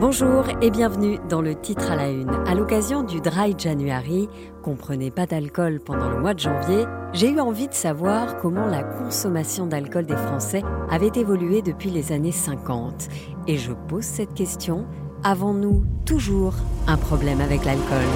Bonjour et bienvenue dans le titre à la une. À l'occasion du Dry January, comprenez pas d'alcool pendant le mois de janvier, j'ai eu envie de savoir comment la consommation d'alcool des Français avait évolué depuis les années 50. Et je pose cette question, avons-nous toujours un problème avec l'alcool?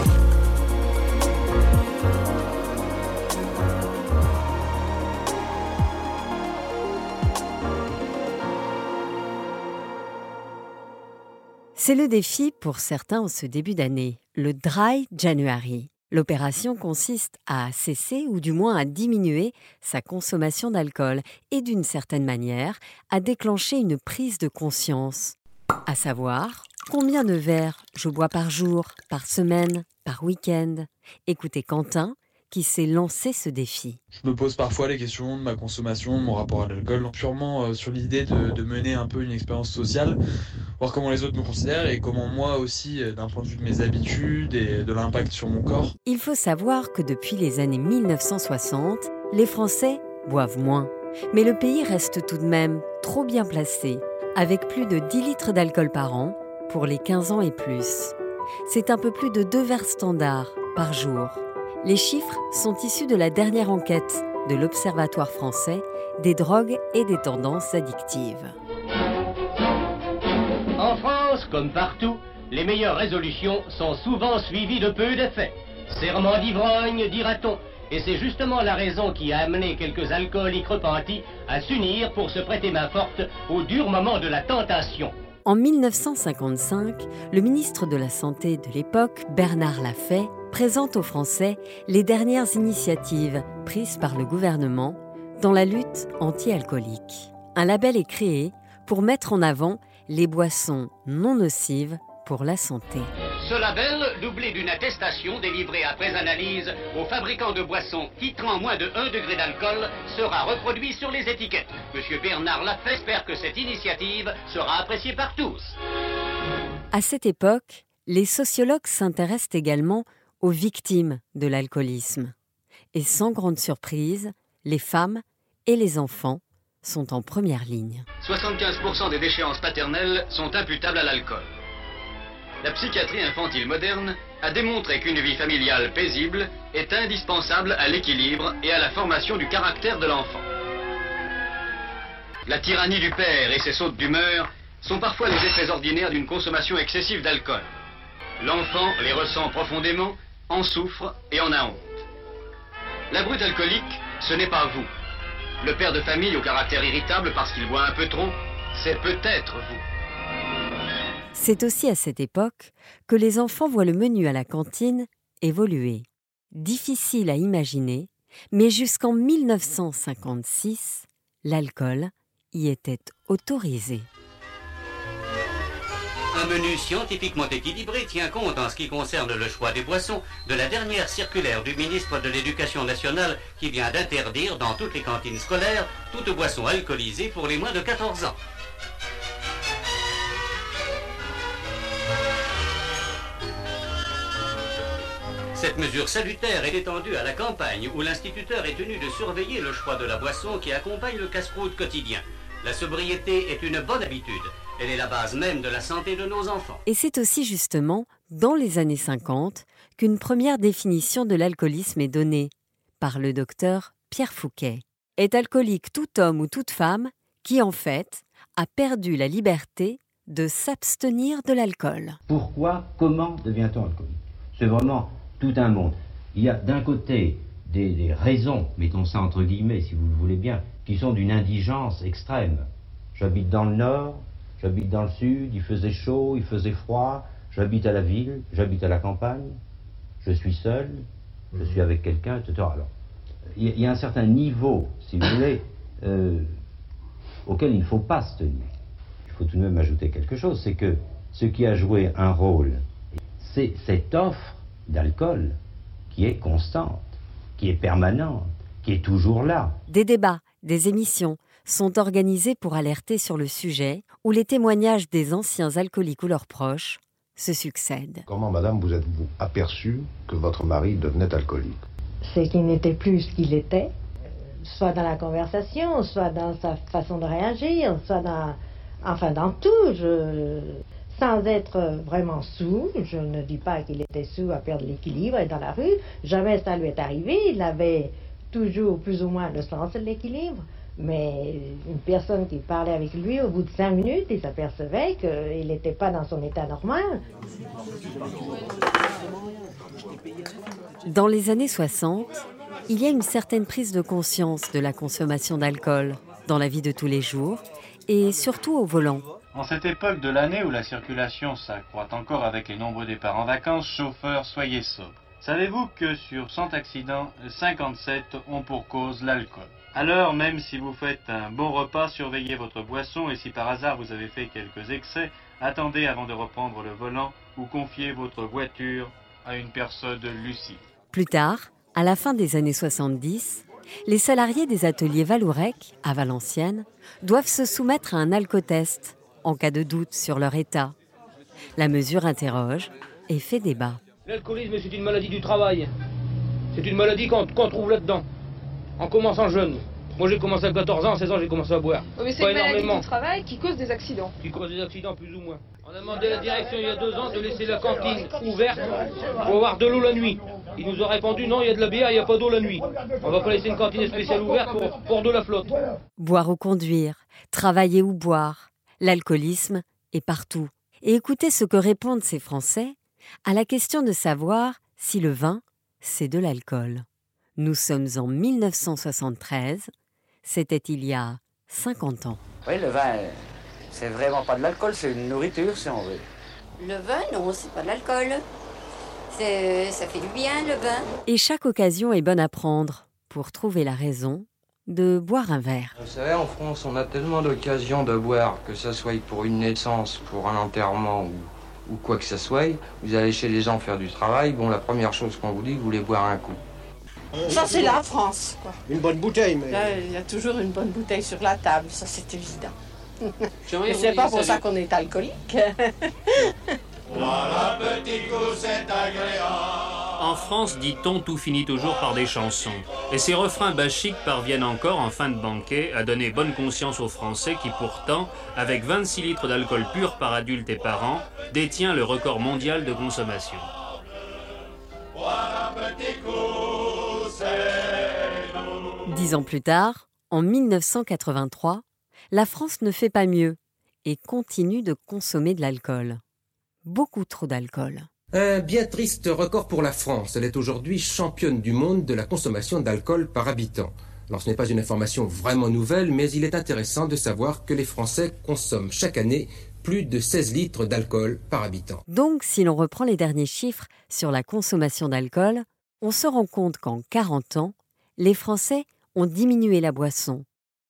C'est le défi pour certains en ce début d'année, le Dry January. L'opération consiste à cesser ou du moins à diminuer sa consommation d'alcool et d'une certaine manière à déclencher une prise de conscience. À savoir, combien de verres je bois par jour, par semaine, par week-end? Écoutez Quentin, qui s'est lancé ce défi Je me pose parfois les questions de ma consommation, mon rapport à l'alcool, purement euh, sur l'idée de, mener un peu une expérience sociale, voir comment les autres me considèrent et comment moi aussi, euh, d'un point de vue de mes habitudes et de l'impact sur mon corps. Il faut savoir que depuis les années 1960, les Français boivent moins. Mais le pays reste tout de même trop bien placé, avec plus de 10 litres d'alcool par an pour les 15 ans et plus. C'est un peu plus de 2 verres standards par jour. Les chiffres sont issus de la dernière enquête de l'Observatoire français des drogues et des tendances addictives. En France, comme partout, les meilleures résolutions sont souvent suivies de peu d'effets. Serment d'ivrogne, dira-t-on. Et c'est justement la raison qui a amené quelques alcooliques repentis à s'unir pour se prêter main forte au dur moment de la tentation. En 1955, le ministre de la Santé de l'époque, Bernard Lafay, présente aux Français les dernières initiatives prises par le gouvernement dans la lutte anti-alcoolique. Un label est créé pour mettre en avant les boissons non nocives pour la santé. Ce label, doublé d'une attestation délivrée après analyse aux fabricants de boissons titrant moins de 1 degré d'alcool, sera reproduit sur les étiquettes. Monsieur Bernard Lafay espère que cette initiative sera appréciée par tous. À cette époque, les sociologues s'intéressent également aux victimes de l'alcoolisme. Et sans grande surprise, les femmes et les enfants sont en première ligne. 75% des déchéances paternelles sont imputables à l'alcool la psychiatrie infantile moderne a démontré qu'une vie familiale paisible est indispensable à l'équilibre et à la formation du caractère de l'enfant. La tyrannie du père et ses sautes d'humeur sont parfois les effets ordinaires d'une consommation excessive d'alcool. L'enfant les ressent profondément, en souffre et en a honte. La brute alcoolique, ce n'est pas vous. Le père de famille au caractère irritable parce qu'il boit un peu trop, c'est peut-être vous. C'est aussi à cette époque que les enfants voient le menu à la cantine évoluer. Difficile à imaginer, mais jusqu'en 1956, l'alcool y était autorisé. Un menu scientifiquement équilibré tient compte en ce qui concerne le choix des boissons de la dernière circulaire du ministre de l'Éducation nationale qui vient d'interdire dans toutes les cantines scolaires toute boisson alcoolisée pour les moins de 14 ans. Cette mesure salutaire est étendue à la campagne où l'instituteur est tenu de surveiller le choix de la boisson qui accompagne le casse-croûte quotidien. La sobriété est une bonne habitude. Elle est la base même de la santé de nos enfants. Et c'est aussi justement dans les années 50 qu'une première définition de l'alcoolisme est donnée par le docteur Pierre Fouquet. Est alcoolique tout homme ou toute femme qui, en fait, a perdu la liberté de s'abstenir de l'alcool. Pourquoi, comment devient-on alcoolique? C'est vraiment tout un monde. Il y a d'un côté des, raisons, mettons ça entre guillemets si vous le voulez bien, qui sont d'une indigence extrême. J'habite dans le nord, j'habite dans le sud, il faisait chaud, il faisait froid, j'habite à la ville, j'habite à la campagne, je suis seul, je suis avec quelqu'un, etc. Alors, il y, a un certain niveau, si vous voulez, euh, auquel il ne faut pas se tenir. Il faut tout de même ajouter quelque chose, c'est que ce qui a joué un rôle, c'est cette offre d'alcool qui est constante, qui est permanente, qui est toujours là. Des débats, des émissions sont organisés pour alerter sur le sujet où les témoignages des anciens alcooliques ou leurs proches se succèdent. Comment, madame, vous êtes-vous aperçue que votre mari devenait alcoolique? C'est qu'il n'était plus ce qu'il était, soit dans la conversation, soit dans sa façon de réagir, soit dans... Enfin, dans tout. Je sans être vraiment sous. Je ne dis pas qu'il était sous à perdre l'équilibre dans la rue. Jamais ça lui est arrivé. Il avait toujours plus ou moins le sens de l'équilibre. Mais une personne qui parlait avec lui, au bout de cinq minutes, il s'apercevait qu'il n'était pas dans son état normal. Dans les années 60, il y a une certaine prise de conscience de la consommation d'alcool dans la vie de tous les jours et surtout au volant. En cette époque de l'année où la circulation s'accroît encore avec les nombreux départs en vacances, chauffeurs, soyez sobres. Savez-vous que sur 100 accidents, 57 ont pour cause l'alcool? Alors, même si vous faites un bon repas, surveillez votre boisson et si par hasard vous avez fait quelques excès, attendez avant de reprendre le volant ou confiez votre voiture à une personne lucide. Plus tard, à la fin des années 70, les salariés des ateliers Valourec, à Valenciennes, doivent se soumettre à un alcotest en cas de doute sur leur état. La mesure interroge et fait débat. L'alcoolisme, c'est une maladie du travail. C'est une maladie qu'on trouve là-dedans. En commençant jeune. Moi, j'ai commencé à 14 ans, à 16 ans, j'ai commencé à boire. mais c'est une maladie du travail qui cause des accidents. Qui cause des accidents, plus ou moins. On a demandé à la direction il y a deux ans de laisser la cantine ouverte pour avoir de l'eau la nuit. Ils nous ont répondu non, il y a de la bière, il n'y a pas d'eau la nuit. On va pas laisser une cantine spéciale ouverte pour, pour de la flotte. Boire ou conduire, travailler ou boire, l'alcoolisme est partout. Et écoutez ce que répondent ces Français à la question de savoir si le vin, c'est de l'alcool. Nous sommes en 1973, c'était il y a 50 ans. Oui, le vin, c'est vraiment pas de l'alcool, c'est une nourriture si on veut. Le vin, non, c'est pas de l'alcool. Ça fait du bien, le vin. Et chaque occasion est bonne à prendre pour trouver la raison de boire un verre. Vous savez, en France, on a tellement d'occasions de boire, que ce soit pour une naissance, pour un enterrement ou ou quoi que ce soit, vous allez chez les gens faire du travail, bon, la première chose qu'on vous dit, vous voulez boire un coup. Ça, c'est la France, quoi. Une bonne bouteille, mais... Là, il y a toujours une bonne bouteille sur la table, ça, c'est évident. c'est pas pour ça qu'on est alcoolique. Voilà, petit coup, c'est agréable. En France, dit-on, tout finit toujours par des chansons. Et ces refrains bachiques parviennent encore, en fin de banquet, à donner bonne conscience aux Français qui, pourtant, avec 26 litres d'alcool pur par adulte et par an, détient le record mondial de consommation. Dix ans plus tard, en 1983, la France ne fait pas mieux et continue de consommer de l'alcool. Beaucoup trop d'alcool. Un bien triste record pour la France. Elle est aujourd'hui championne du monde de la consommation d'alcool par habitant. Alors ce n'est pas une information vraiment nouvelle, mais il est intéressant de savoir que les Français consomment chaque année plus de 16 litres d'alcool par habitant. Donc si l'on reprend les derniers chiffres sur la consommation d'alcool, on se rend compte qu'en 40 ans, les Français ont diminué la boisson.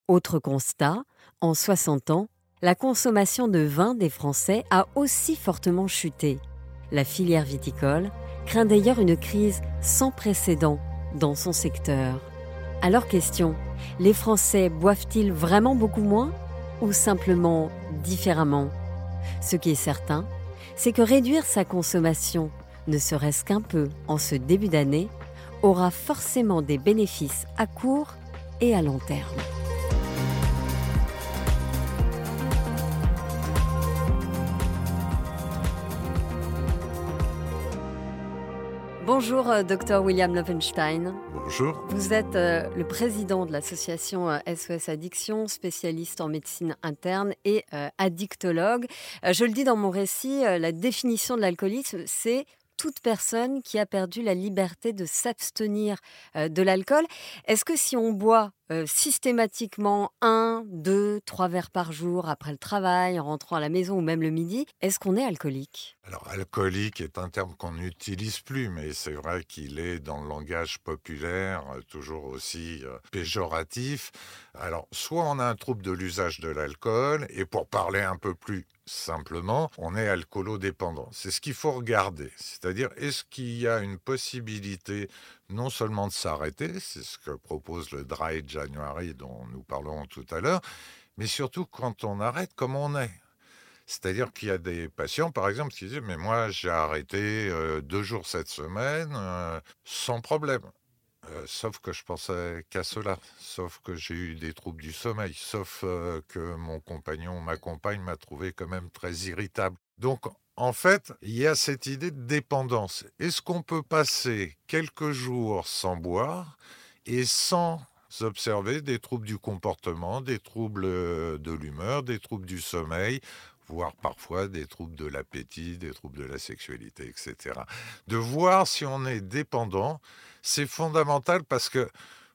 Autre constat, en 60 ans, la consommation de vin des Français a aussi fortement chuté. La filière viticole craint d'ailleurs une crise sans précédent dans son secteur. Alors question, les Français boivent-ils vraiment beaucoup moins ou simplement différemment? Ce qui est certain, c'est que réduire sa consommation, ne serait-ce qu'un peu en ce début d'année, aura forcément des bénéfices à court et à long terme. Bonjour, euh, docteur William Lovenstein. Bonjour. Vous êtes euh, le président de l'association SOS euh, Addiction, spécialiste en médecine interne et addictologue. je le dis dans mon récit, la définition de l'alcoolisme, c'est toute personne qui a perdu la liberté de s'abstenir de l'alcool. Est-ce que si on boit systématiquement un, deux, trois verres par jour après le travail, en rentrant à la maison ou même le midi, est-ce qu'on est alcoolique? Alors, alcoolique est un terme qu'on n'utilise plus, mais c'est vrai qu'il est dans le langage populaire toujours aussi péjoratif. Alors, soit on a un trouble de l'usage de l'alcool, et pour parler un peu plus simplement, on est alcoolodépendant. C'est ce qu'il faut regarder. C'est-à-dire, est-ce qu'il y a une possibilité non seulement de s'arrêter, c'est ce que propose le Dry January dont nous parlerons tout à l'heure, mais surtout quand on arrête comme on est? C'est-à-dire qu'il y a des patients, par exemple, qui disent Mais moi, j'ai arrêté euh, deux jours cette semaine euh, sans problème. Euh, sauf que je pensais qu'à cela, sauf que j'ai eu des troubles du sommeil, sauf que mon compagnon, ma compagne m'a trouvé quand même très irritable. Donc, en fait, il y a cette idée de dépendance. Est-ce qu'on peut passer quelques jours sans boire et sans observer des troubles du comportement, des troubles euh, de l'humeur, des troubles du sommeil, voire parfois des troubles de l'appétit, des troubles de la sexualité, etc. De voir si on est dépendant, c'est fondamental parce que, vous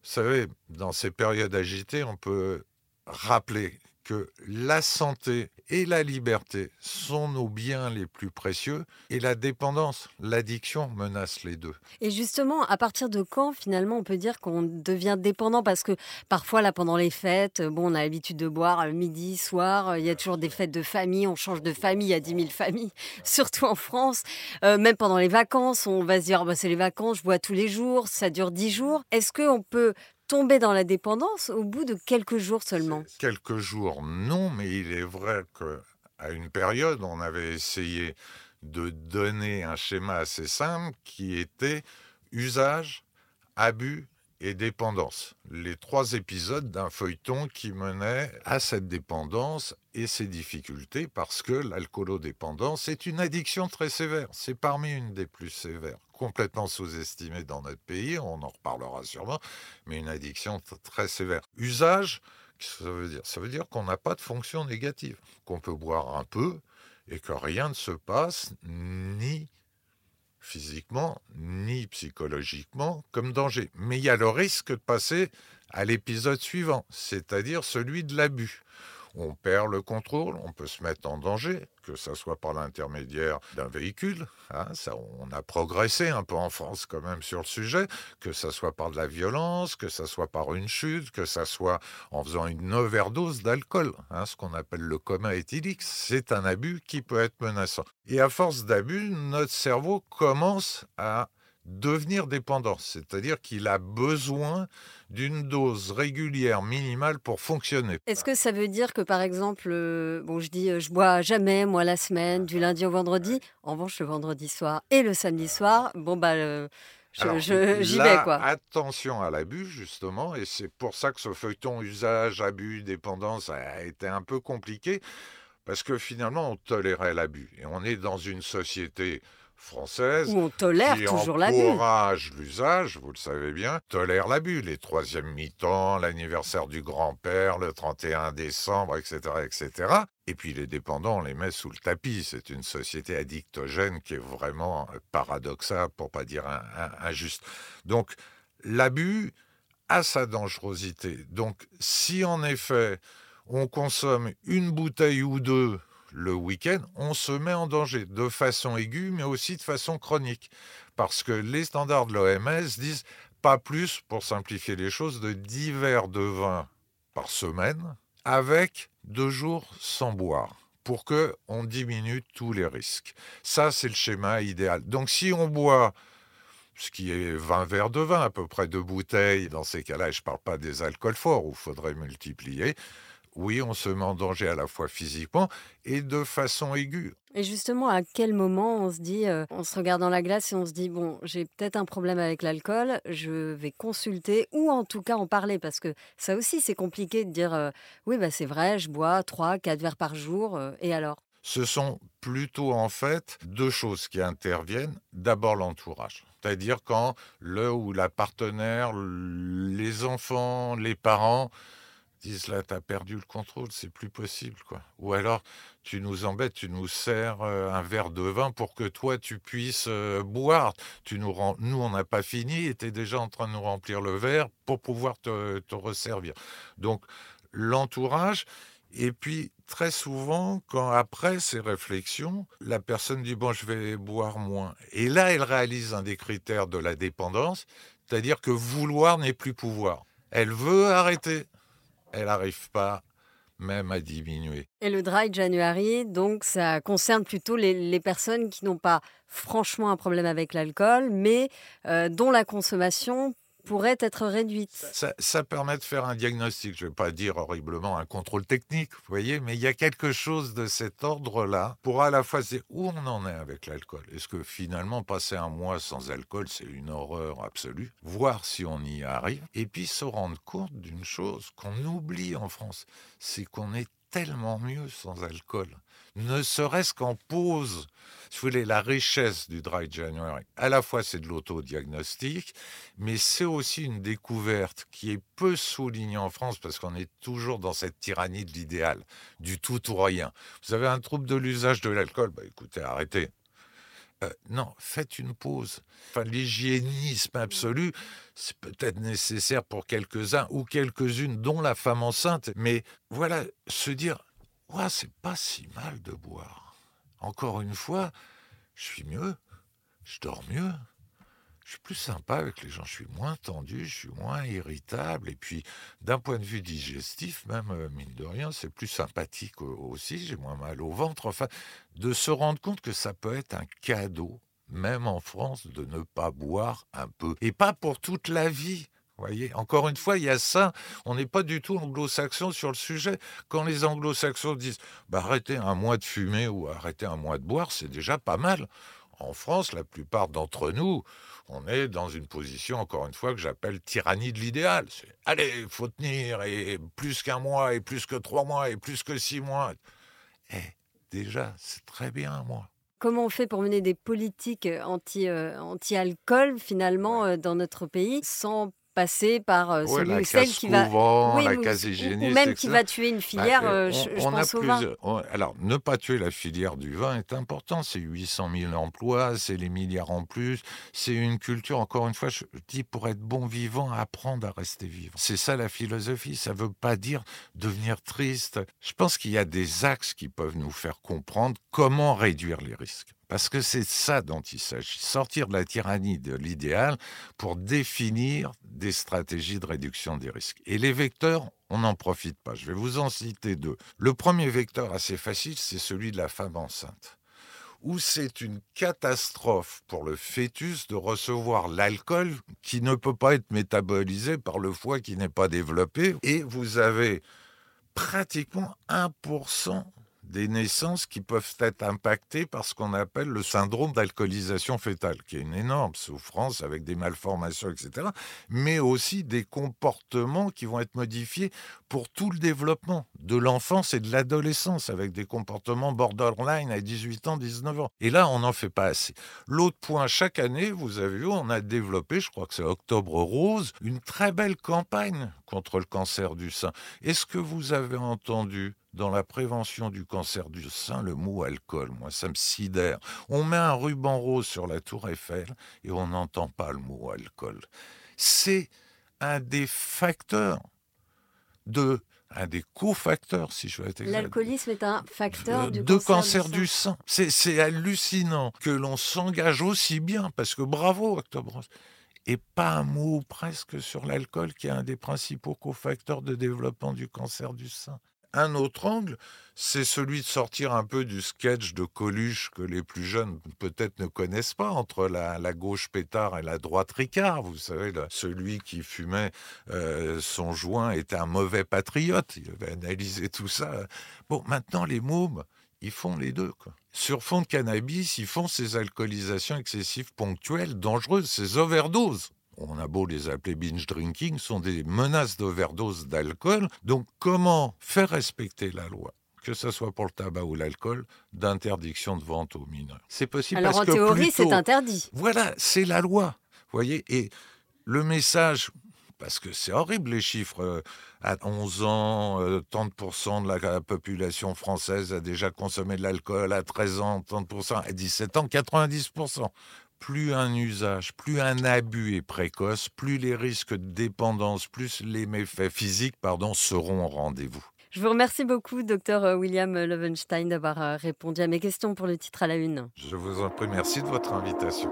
savez, dans ces périodes agitées, on peut rappeler que la santé et la liberté sont nos biens les plus précieux et la dépendance, l'addiction menacent les deux. Et justement, à partir de quand finalement on peut dire qu'on devient dépendant? Parce que parfois là pendant les fêtes, bon, on a l'habitude de boire midi, soir, il y a toujours des fêtes de famille, on change de famille, il y a 10 000 familles, surtout en France. Euh, même pendant les vacances, on va se dire, bah, c'est les vacances, je bois tous les jours, ça dure 10 jours. Est-ce qu'on peut tomber dans la dépendance au bout de quelques jours seulement? Quelques jours, non, mais il est vrai qu'à une période, on avait essayé de donner un schéma assez simple qui était usage, abus et dépendance. Les trois épisodes d'un feuilleton qui menait à cette dépendance et ses difficultés parce que l'alcoolodépendance est une addiction très sévère. C'est parmi une des plus sévères, complètement sous-estimée dans notre pays, on en reparlera sûrement, mais une addiction très sévère. Usage, ça veut dire? Ça veut dire qu'on n'a pas de fonction négative, qu'on peut boire un peu et que rien ne se passe, ni physiquement ni psychologiquement comme danger. Mais il y a le risque de passer à l'épisode suivant, c'est-à-dire celui de l'abus on perd le contrôle, on peut se mettre en danger, que ce soit par l'intermédiaire d'un véhicule. Hein, ça, on a progressé un peu en France quand même sur le sujet, que ce soit par de la violence, que ce soit par une chute, que ce soit en faisant une overdose d'alcool, hein, ce qu'on appelle le coma éthylique. C'est un abus qui peut être menaçant. Et à force d'abus, notre cerveau commence à devenir dépendant, c'est-à-dire qu'il a besoin d'une dose régulière minimale pour fonctionner. Est-ce que ça veut dire que par exemple, euh, bon, je dis, euh, je bois jamais moi la semaine, du lundi au vendredi. En revanche, le vendredi soir et le samedi soir, bon bah. Euh, j'y vais quoi. Attention à l'abus justement, et c'est pour ça que ce feuilleton usage, abus, dépendance a été un peu compliqué, parce que finalement on tolérait l'abus. Et on est dans une société française Où on tolère qui toujours l'abus. encourage l'usage, vous le savez bien, tolère l'abus, les troisièmes mi-temps, l'anniversaire du grand-père, le 31 décembre, etc., etc. Et puis les dépendants, on les met sous le tapis. C'est une société addictogène qui est vraiment paradoxale, pour pas dire injuste. Donc l'abus a sa dangerosité. Donc si en effet on consomme une bouteille ou deux le week-end, on se met en danger de façon aiguë, mais aussi de façon chronique. Parce que les standards de l'OMS disent pas plus, pour simplifier les choses, de 10 verres de vin par semaine, avec deux jours sans boire pour que on diminue tous les risques. Ça, c'est le schéma idéal. Donc, si on boit ce qui est 20 verres de vin, à peu près deux bouteilles, dans ces cas-là, je ne parle pas des alcools forts où il faudrait multiplier, oui, on se met en danger à la fois physiquement et de façon aiguë. Et justement, à quel moment on se dit, euh, on se regarde dans la glace et on se dit, bon, j'ai peut-être un problème avec l'alcool, je vais consulter ou en tout cas en parler? Parce que ça aussi c'est compliqué de dire, euh, oui, bah, c'est vrai, je bois 3, 4 verres par jour euh, et alors? Ce sont plutôt en fait deux choses qui interviennent. D'abord l'entourage. C'est-à-dire quand le ou la partenaire, les enfants, les parents disent là, tu as perdu le contrôle, c'est plus possible. quoi. Ou alors, tu nous embêtes, tu nous sers euh, un verre de vin pour que toi, tu puisses euh, boire. Tu nous, nous on n'a pas fini et tu es déjà en train de nous remplir le verre pour pouvoir te, te resservir. Donc, l'entourage. Et puis, très souvent, quand après ces réflexions, la personne dit, bon, je vais boire moins. Et là, elle réalise un des critères de la dépendance, c'est-à-dire que vouloir n'est plus pouvoir. Elle veut arrêter elle n'arrive pas même à diminuer. Et le dry January, donc ça concerne plutôt les, personnes qui n'ont pas franchement un problème avec l'alcool, mais euh, dont la consommation pourrait être réduite. Ça, permet de faire un diagnostic, je ne vais pas dire horriblement un contrôle technique, vous voyez, mais il y a quelque chose de cet ordre-là pour à la fois c'est où on en est avec l'alcool. Est-ce que finalement passer un mois sans alcool, c'est une horreur absolue? Voir si on y arrive, et puis se rendre compte d'une chose qu'on oublie en France, c'est qu'on est tellement mieux sans alcool. Ne serait-ce qu'en pause. Si vous voulez, la richesse du Dry January, à la fois c'est de l'autodiagnostic, mais c'est aussi une découverte qui est peu soulignée en France parce qu'on est toujours dans cette tyrannie de l'idéal, du tout ou rien. Vous avez un trouble de l'usage de l'alcool, bah écoutez, arrêtez. Euh, non, faites une pause. Enfin, l'hygiénisme absolu, c'est peut-être nécessaire pour quelques-uns ou quelques-unes, dont la femme enceinte. Mais voilà, se dire, ouais, c'est pas si mal de boire. Encore une fois, je suis mieux, je dors mieux, je suis plus sympa avec les gens, je suis moins tendu, je suis moins irritable. Et puis, d'un point de vue digestif, même, euh, mine de rien, c'est plus sympathique aussi, j'ai moins mal au ventre. Enfin, de se rendre compte que ça peut être un cadeau, même en France, de ne pas boire un peu. Et pas pour toute la vie. Voyez, encore une fois, il y a ça. On n'est pas du tout anglo-saxon sur le sujet. Quand les anglo-saxons disent bah, arrêtez un mois de fumer ou arrêtez un mois de boire, c'est déjà pas mal. En France, la plupart d'entre nous, on est dans une position, encore une fois, que j'appelle tyrannie de l'idéal. C'est allez, faut tenir, et plus qu'un mois, et plus que trois mois, et plus que six mois. Eh, déjà, c'est très bien un mois. Comment on fait pour mener des politiques anti, euh, anti-alcool, finalement, euh, dans notre pays, sans passer par euh, celui ou celle qui va oui, la case ou, même qui va tuer une bah, filière, euh, je, pense au vin. Alors, ne pas tuer la filière du vin est important. C'est 800 000 emplois, c'est les milliards en plus, c'est une culture, encore une fois, je dis, pour être bon vivant, apprendre à rester vivant. C'est ça la philosophie. Ça ne veut pas dire devenir triste. Je pense qu'il y a des axes qui peuvent nous faire comprendre comment réduire les risques. Parce que c'est ça dont il s'agit, sortir de la tyrannie de l'idéal pour définir des stratégies de réduction des risques. Et les vecteurs, on n'en profite pas. Je vais vous en citer deux. Le premier vecteur assez facile, c'est celui de la femme enceinte où c'est une catastrophe pour le fœtus de recevoir l'alcool qui ne peut pas être métabolisé par le foie qui n'est pas développé. Et vous avez pratiquement 1% des naissances qui peuvent être impactées par ce qu'on appelle le syndrome d'alcoolisation fétale, qui est une énorme souffrance avec des malformations, etc., mais aussi des comportements qui vont être modifiés pour tout le développement de l'enfance et de l'adolescence, avec des comportements borderline à 18 ans, 19 ans. Et là, on n'en fait pas assez. L'autre point, chaque année, vous avez vu, on a développé, je crois que c'est Octobre Rose, une très belle campagne contre le cancer du sein. Est-ce que vous avez entendu dans la prévention du cancer du sein le mot alcool. Moi, ça me sidère. On met un ruban rose sur la tour Eiffel et on n'entend pas le mot alcool. C'est un des facteurs de un des cofacteurs, si je veux être exact. L'alcoolisme est un facteur de, du cancer, du sein. C'est hallucinant que l'on s'engage aussi bien, parce que bravo, Octobre et pas un mot presque sur l'alcool, qui est un des principaux cofacteurs de développement du cancer du sein. Un autre angle, c'est celui de sortir un peu du sketch de Coluche que les plus jeunes peut-être ne connaissent pas, entre la, gauche pétard et la droite ricard. Vous savez, celui qui fumait euh, son joint était un mauvais patriote. Il avait analysé tout ça. Bon, maintenant, les mômes, ils font les deux. Sur fond de cannabis, ils font ces alcoolisations excessives ponctuelles, dangereuses, ces overdoses on a beau les appeler binge drinking, sont des menaces d'overdose d'alcool. Donc comment faire respecter la loi que ce soit pour le tabac ou l'alcool, d'interdiction de vente aux mineurs? C'est possible Alors parce en théorie, c'est interdit. Voilà, c'est la loi. voyez? Et le message, parce que c'est horrible les chiffres, euh, à 11 ans, 30% euh, de la population française a déjà consommé de l'alcool, à 13 ans, 30%, à 17 ans, 90% plus un usage, plus un abus est précoce, plus les risques de dépendance, plus les méfaits physiques pardon, seront au rendez-vous. Je vous remercie beaucoup, docteur euh, William Levenstein, d'avoir euh, répondu à mes questions pour le titre à la une. Je vous en prie, merci de votre invitation.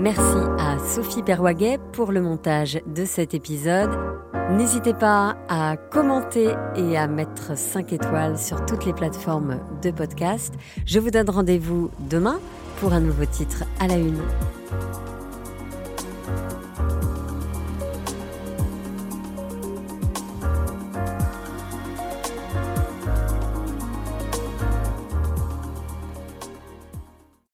Merci à Sophie Perwaguet pour le montage de cet épisode. N'hésitez pas à commenter et à mettre 5 étoiles sur toutes les plateformes de podcast. Je vous donne rendez-vous demain pour un nouveau titre à la une.